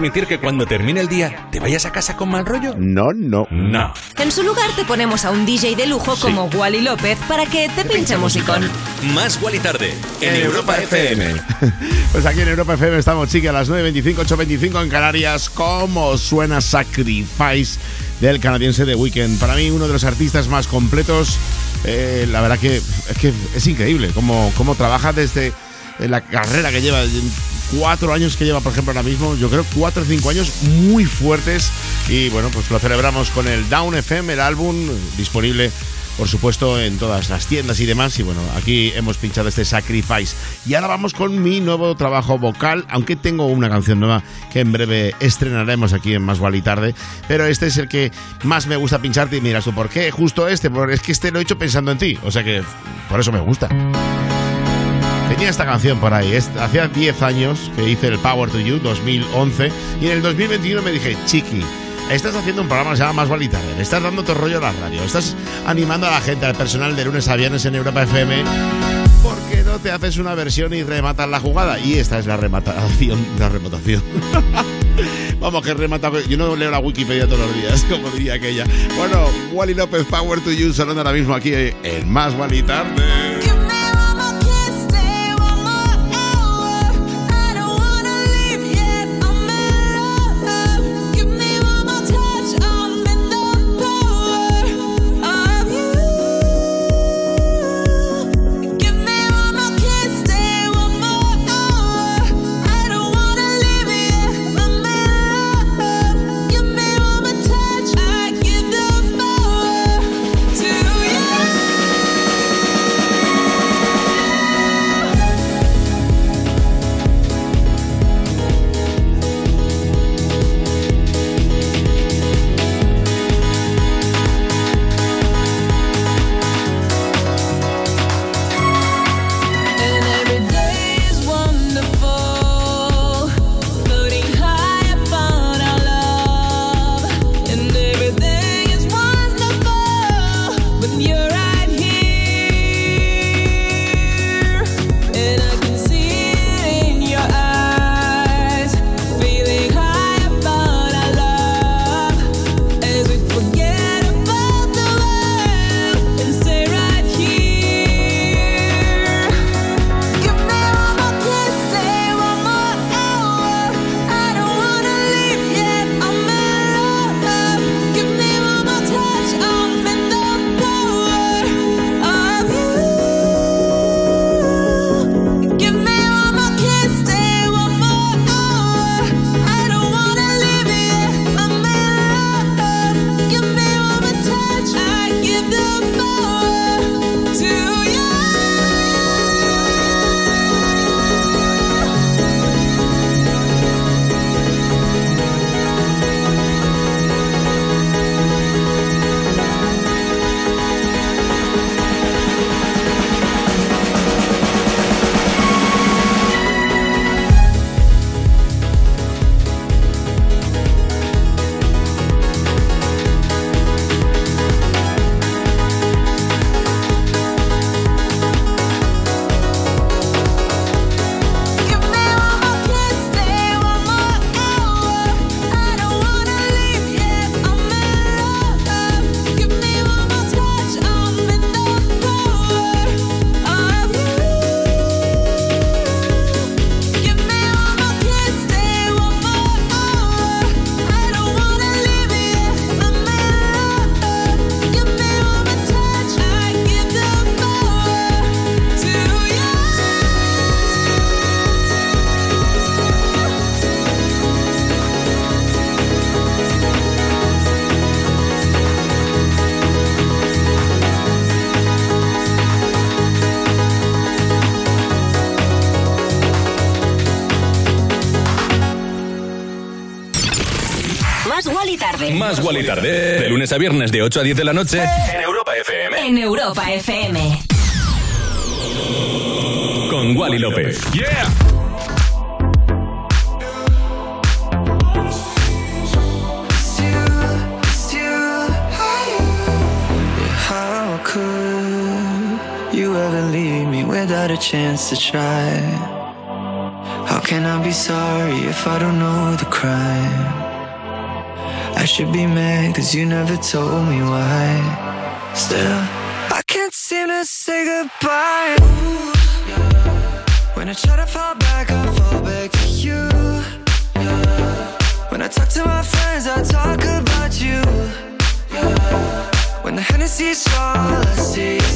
permitir que cuando termine el día te vayas a casa con mal rollo? No, no. No. En su lugar te ponemos a un DJ de lujo como Wally López para que te pinche musicón. Más Wally tarde en Europa FM. Pues aquí en Europa FM estamos, chiqui, a las 9.25, 8.25 en Canarias. ¿Cómo suena Sacrifice del canadiense de Weekend? Para mí, uno de los artistas más completos. Eh, la verdad que es, que es increíble cómo, cómo trabaja desde la carrera que lleva. Cuatro años que lleva, por ejemplo, ahora mismo, yo creo cuatro o cinco años muy fuertes. Y bueno, pues lo celebramos con el Down FM, el álbum disponible por supuesto, en todas las tiendas y demás. Y bueno, aquí hemos pinchado este Sacrifice. Y ahora vamos con mi nuevo trabajo vocal, aunque tengo una canción nueva que en breve estrenaremos aquí en Más Gual y Tarde. Pero este es el que más me gusta pincharte y miras tú, ¿por qué? Justo este, porque es que este lo he hecho pensando en ti. O sea que por eso me gusta. Tenía esta canción por ahí. Hacía 10 años que hice el Power to You, 2011. Y en el 2021 me dije, Chiqui, estás haciendo un programa que se llama Más Gual y Tarde. Le estás dando tu rollo a la radio. Estás animando a la gente, al personal de lunes a viernes en Europa FM. ¿Por qué no te haces una versión y rematas la jugada? Y esta es la rematación. La rematación. Vamos, que remata. Yo no leo la Wikipedia todos los días, como diría aquella. Bueno, Wally López, Power to You, sonando ahora mismo aquí en Más y Tarde. Wally Tarde. De lunes a viernes de 8 a 10 de la noche. En Europa FM. En Europa FM. Con Wally López. Yeah. you ever leave me without a chance to try? How can I be sorry if I don't know the crime? I should be mad cause you never told me why Still, I can't seem to say goodbye Ooh, yeah. When I try to fall back, I fall back to you yeah. When I talk to my friends, I talk about you yeah. When the Hennessy's all I see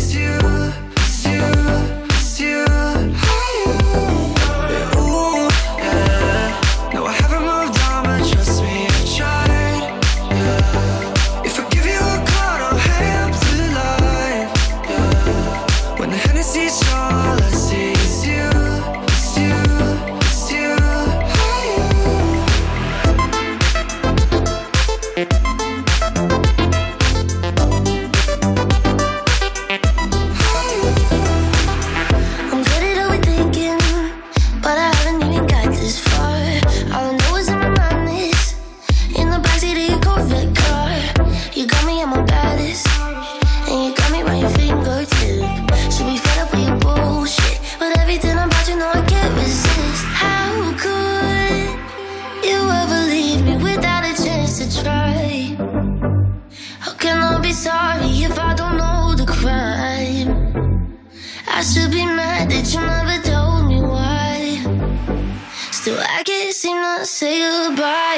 say goodbye.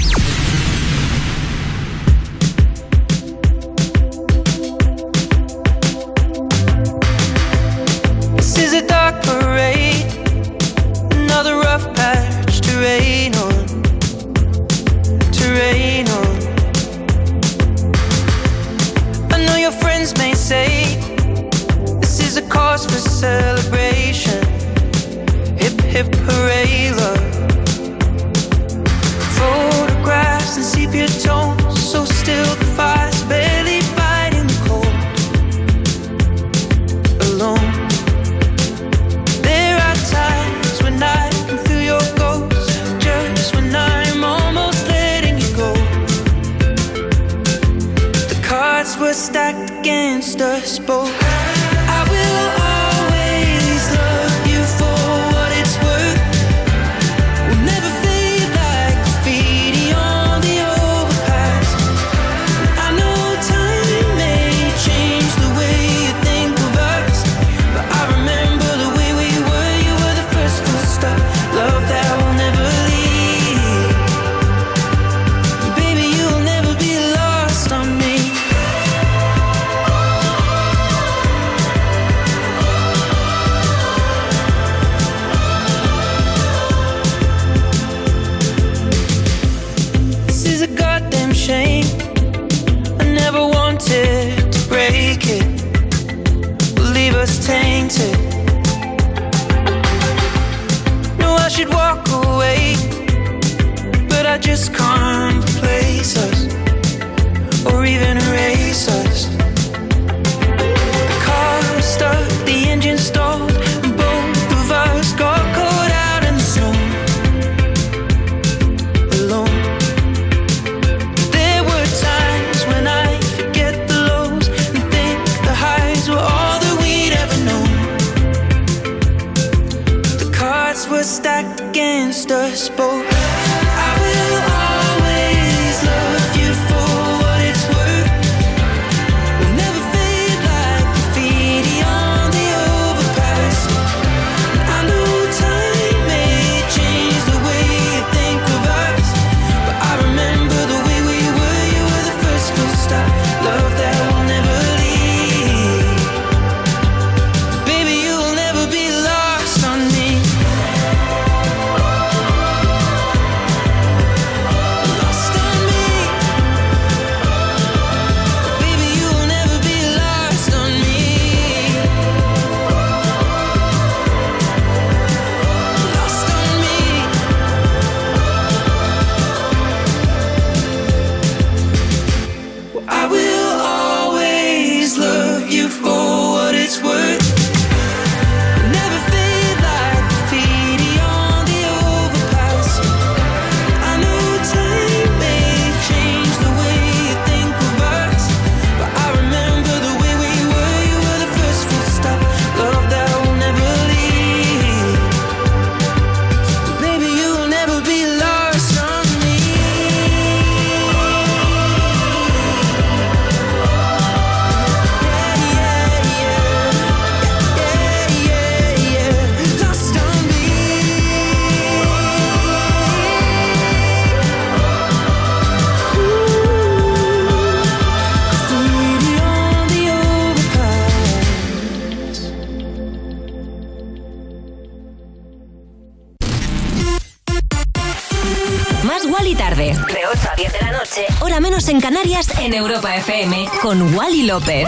Con Wally López.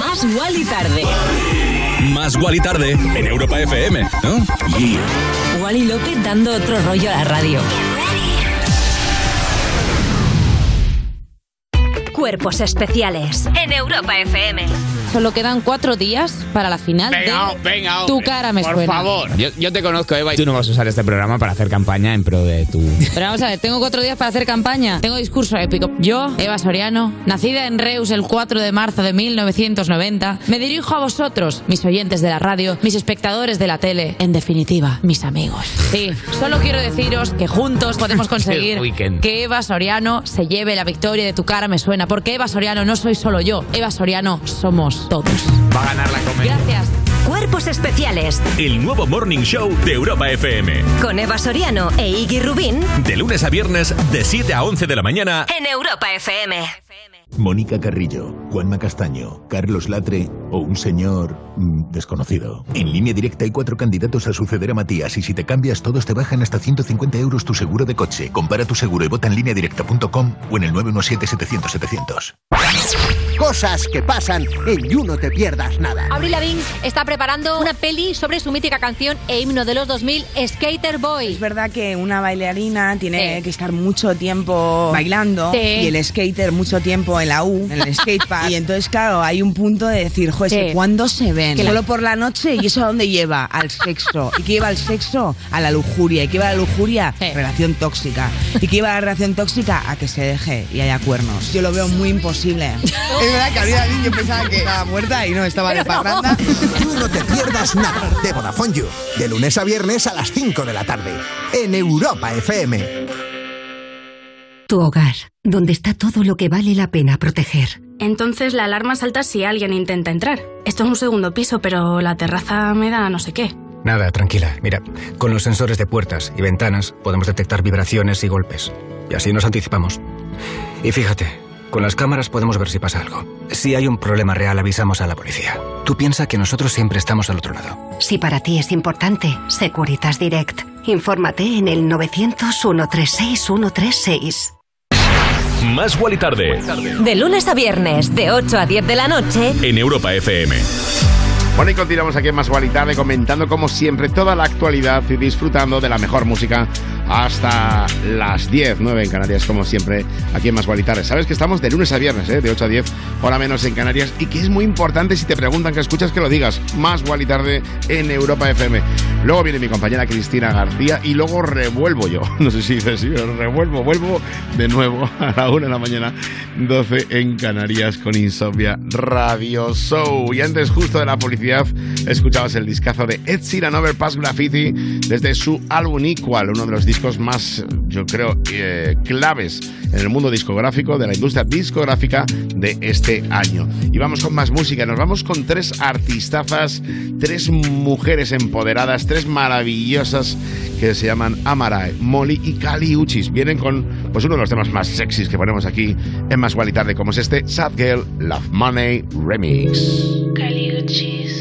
Más Wally tarde. Más Wally tarde en Europa FM, ¿no? Wally López dando otro rollo a la radio. Cuerpos especiales en Europa FM. Solo quedan cuatro días para la final Venga, de venga, Tu cara me por suena. favor. Yo, yo te conozco, Eva, y tú no vas a usar este programa para hacer campaña en pro de tu... Pero vamos a ver, tengo cuatro días para hacer campaña. Tengo discurso épico. Yo, Eva Soriano, nacida en Reus el 4 de marzo de 1990, me dirijo a vosotros, mis oyentes de la radio, mis espectadores de la tele, en definitiva, mis amigos. Sí, solo quiero deciros que juntos podemos conseguir que Eva Soriano se lleve la victoria de Tu cara me suena, porque Eva Soriano no soy solo yo, Eva Soriano somos todos. Va a ganar la comedia. Gracias. Cuerpos especiales. El nuevo Morning Show de Europa FM. Con Eva Soriano e Iggy Rubín. De lunes a viernes, de 7 a 11 de la mañana. En Europa FM. Mónica Carrillo, Juanma Castaño, Carlos Latre o un señor mm, desconocido. En línea directa hay cuatro candidatos a suceder a Matías y si te cambias todos te bajan hasta 150 euros tu seguro de coche. Compara tu seguro y vota en línea directa.com o en el 917-700-700. Cosas que pasan en You No Te Pierdas Nada. Avril Lavigne está preparando una peli sobre su mítica canción e himno de los 2000, Skater Boy. Es verdad que una bailarina tiene que estar mucho tiempo bailando Sí. y el skater mucho tiempo en la U, en el skatepark. y entonces, claro, hay un punto de decir, joder, Sí. ¿cuándo se ven? Que la- Solo por la noche y eso a dónde lleva? Al sexo. ¿Y qué lleva al sexo? A la lujuria. ¿Y qué lleva a la lujuria? Relación tóxica. ¿Y qué lleva a la relación tóxica? A que se deje y haya cuernos. Yo lo veo muy imposible. verdad que había yo pensaba que estaba muerta y no, estaba de parranda. You No Te Pierdas Nada de Vodafone You. De lunes a viernes a las 5 de la tarde. En Europa FM. Tu hogar, donde está todo lo que vale la pena proteger. Entonces la alarma salta si alguien intenta entrar. Esto es un segundo piso, pero la terraza me da no sé qué. Nada, tranquila. Mira, con los sensores de puertas y ventanas podemos detectar vibraciones y golpes. Y así nos anticipamos. Y fíjate, con las cámaras podemos ver si pasa algo. Si hay un problema real, avisamos a la policía. Tú piensa que nosotros siempre estamos al otro lado. Si para ti es importante, Securitas Direct. Infórmate en el 900 136 136. Más Guali Tarde. De lunes a viernes, de 8 a 10 de la noche. En Europa FM. Bueno, y continuamos aquí en Más Guali Tarde comentando como siempre toda la actualidad y disfrutando de la mejor música hasta las 10, 9 en Canarias, como siempre, aquí en Más Guali Tarde. Sabes que estamos de lunes a viernes, ¿eh? de 8 a 10, hora menos en Canarias, y que es muy importante si te preguntan que escuchas que lo digas. Más Guali Tarde en Europa FM. Luego viene mi compañera Cristina García y luego revuelvo yo. No sé si dices, sí, revuelvo, vuelvo de nuevo a la 1 de la mañana, 12 en Canarias con Insomnia Radio Show. Y antes, justo de la publicidad, escuchabas el discazo de Ed Sheeran Overpass Graffiti desde su álbum Equal, uno de los discos más, yo creo, eh, claves en el mundo discográfico, de la industria discográfica de este año. Y vamos con más música, nos vamos con tres artistazas, tres mujeres empoderadas, tres maravillosas que se llaman Amarai, Molly y Kali Uchis. Vienen con pues uno de los temas más sexys que ponemos aquí en Más Gual y Tarde, como es este Sad Girl Love Money Remix. Caliuchis.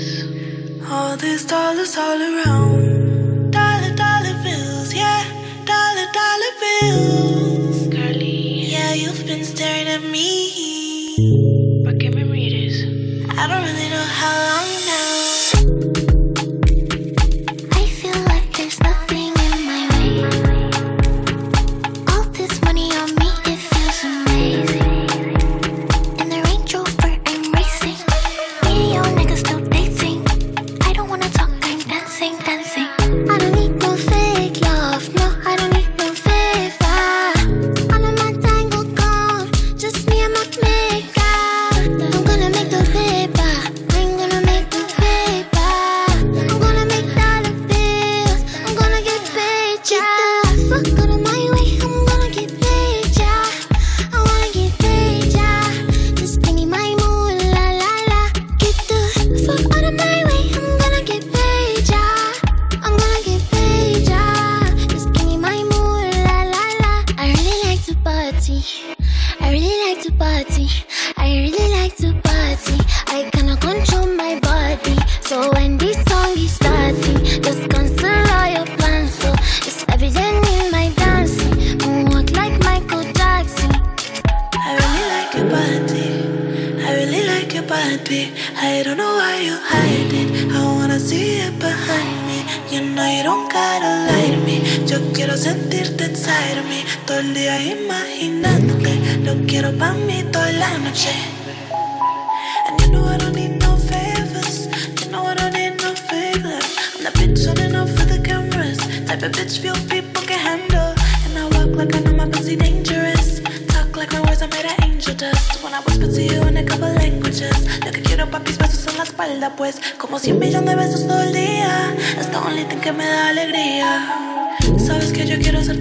All these dollars all around. Dollar, dollar bills, yeah. Dollar, dollar bills. Carly. Yeah, you've been staring at me.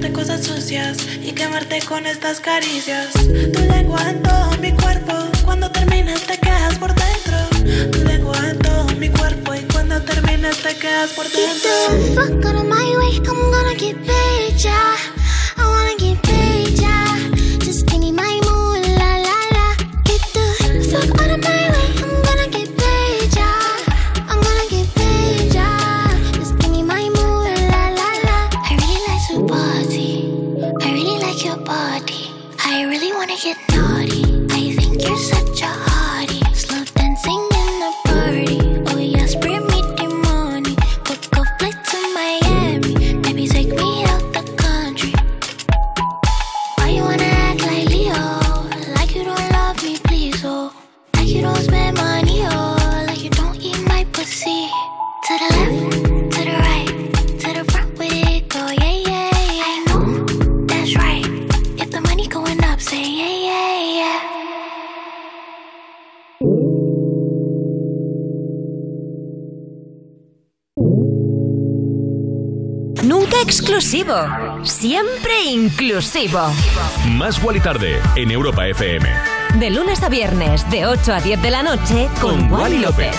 Hacerte cosas sucias y quemarte con estas caricias. Tu lengua en todo mi cuerpo. Cuando terminas te quedas por dentro. Tu lengua en todo mi cuerpo y cuando terminas te quedas por dentro. fuck out of my way. I'm gonna get paid, yeah. siempre inclusivo. Más y Tarde en Europa FM. De lunes a viernes, de 8 a 10 de la noche, con, con Wally López.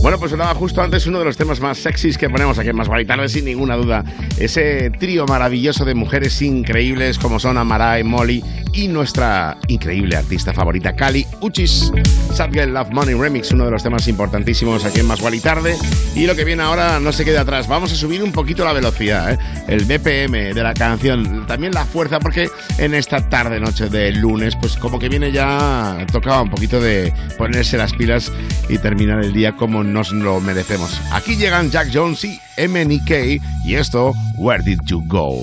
Bueno, pues sonaba justo antes uno de los temas más sexys que ponemos aquí en Más Guaritarde, sin ninguna duda. Ese trío maravilloso de mujeres increíbles como son Amaray, Molly y nuestra increíble artista favorita, Cali Uchis. Sad Love Money Remix, uno de los temas importantísimos aquí en Más y Tarde. Y lo que viene ahora no se queda atrás. Vamos a subir un poquito la velocidad, ¿eh? el BPM de la canción, también la fuerza, porque en esta tarde-noche de lunes, pues como que viene ya tocaba un poquito de ponerse las pilas y terminar el día como nos lo merecemos. Aquí llegan Jack Jones y MNK y esto, Where Did You Go?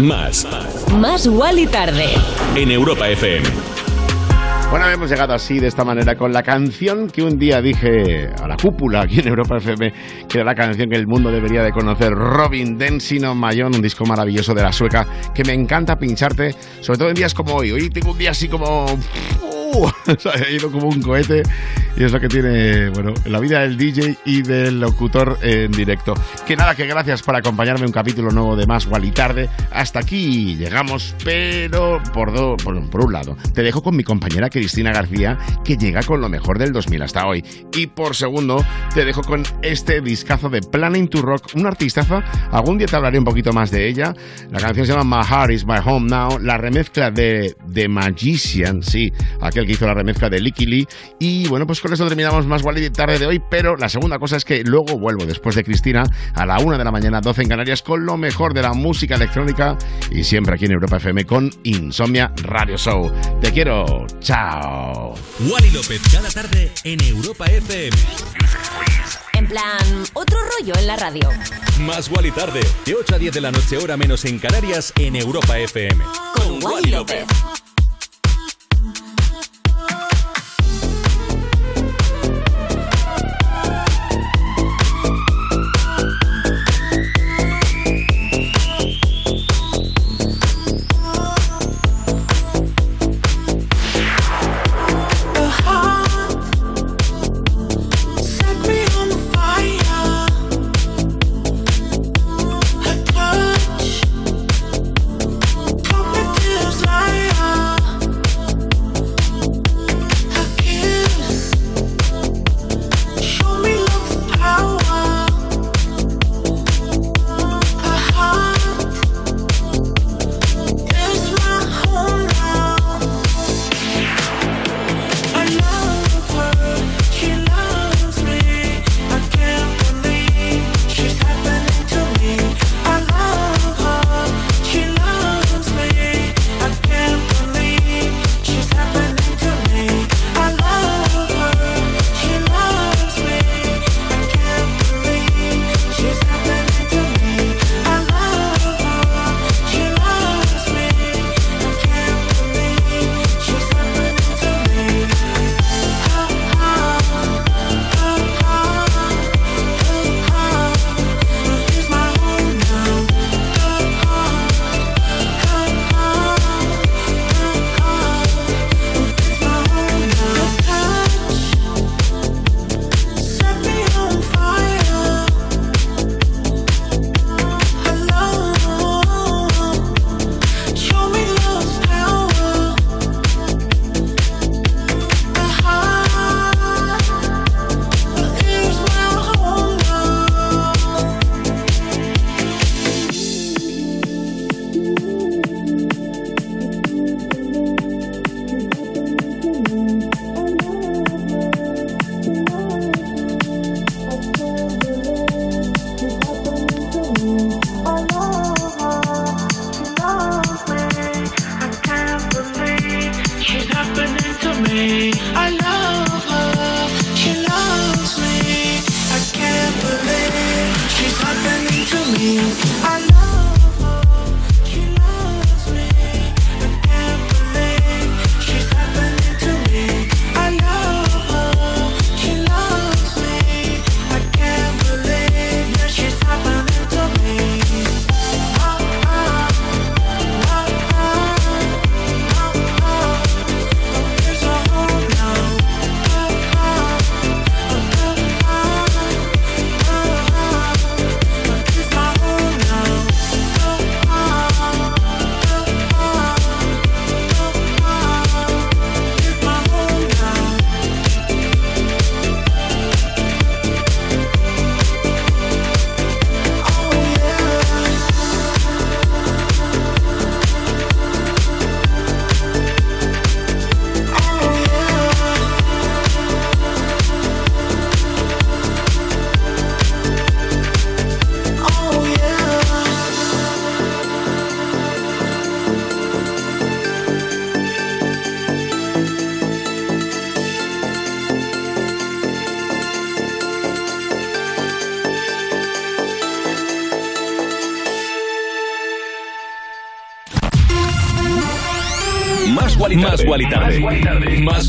Más. Más Wally tarde. En Europa FM. Bueno, hemos llegado así, de esta manera, con la canción que un día dije a la cúpula aquí en Europa FM, que era la canción que el mundo debería de conocer, Robin My Own, un disco maravilloso de la sueca, que me encanta pincharte, sobre todo en días como hoy. Hoy tengo un día así como... ¡uh! O sea, he ido como un cohete y es lo que tiene, bueno, la vida del DJ y del locutor en directo. Que nada, que gracias por acompañarme en un capítulo nuevo de Más Wally Tarde. Hasta aquí llegamos, pero por, do- por, por un lado, te dejo con mi compañera Cristina García, que llega con lo mejor del 2000 hasta hoy. Y por segundo, te dejo con este discazo de Planning to Rock, una artistaza. Algún día te hablaré un poquito más de ella. La canción se llama My Heart is My Home Now. La remezcla de The Magician, sí, aquel que hizo la remezcla de Licky. Y bueno, pues con eso terminamos más de tarde de hoy. Pero la segunda cosa es que luego vuelvo después de Cristina a la una de la mañana, 12 en Canarias, con lo mejor de la música electrónica y siempre aquí en Europa FM con Insomnia Radio Show. Te quiero. Chao. Wally López cada tarde en Europa FM. En plan, otro rollo en la radio. Más Wally tarde, de 8 a 10 de la noche, hora menos en Canarias, en Europa FM. Con Wally López. A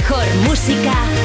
mejor música.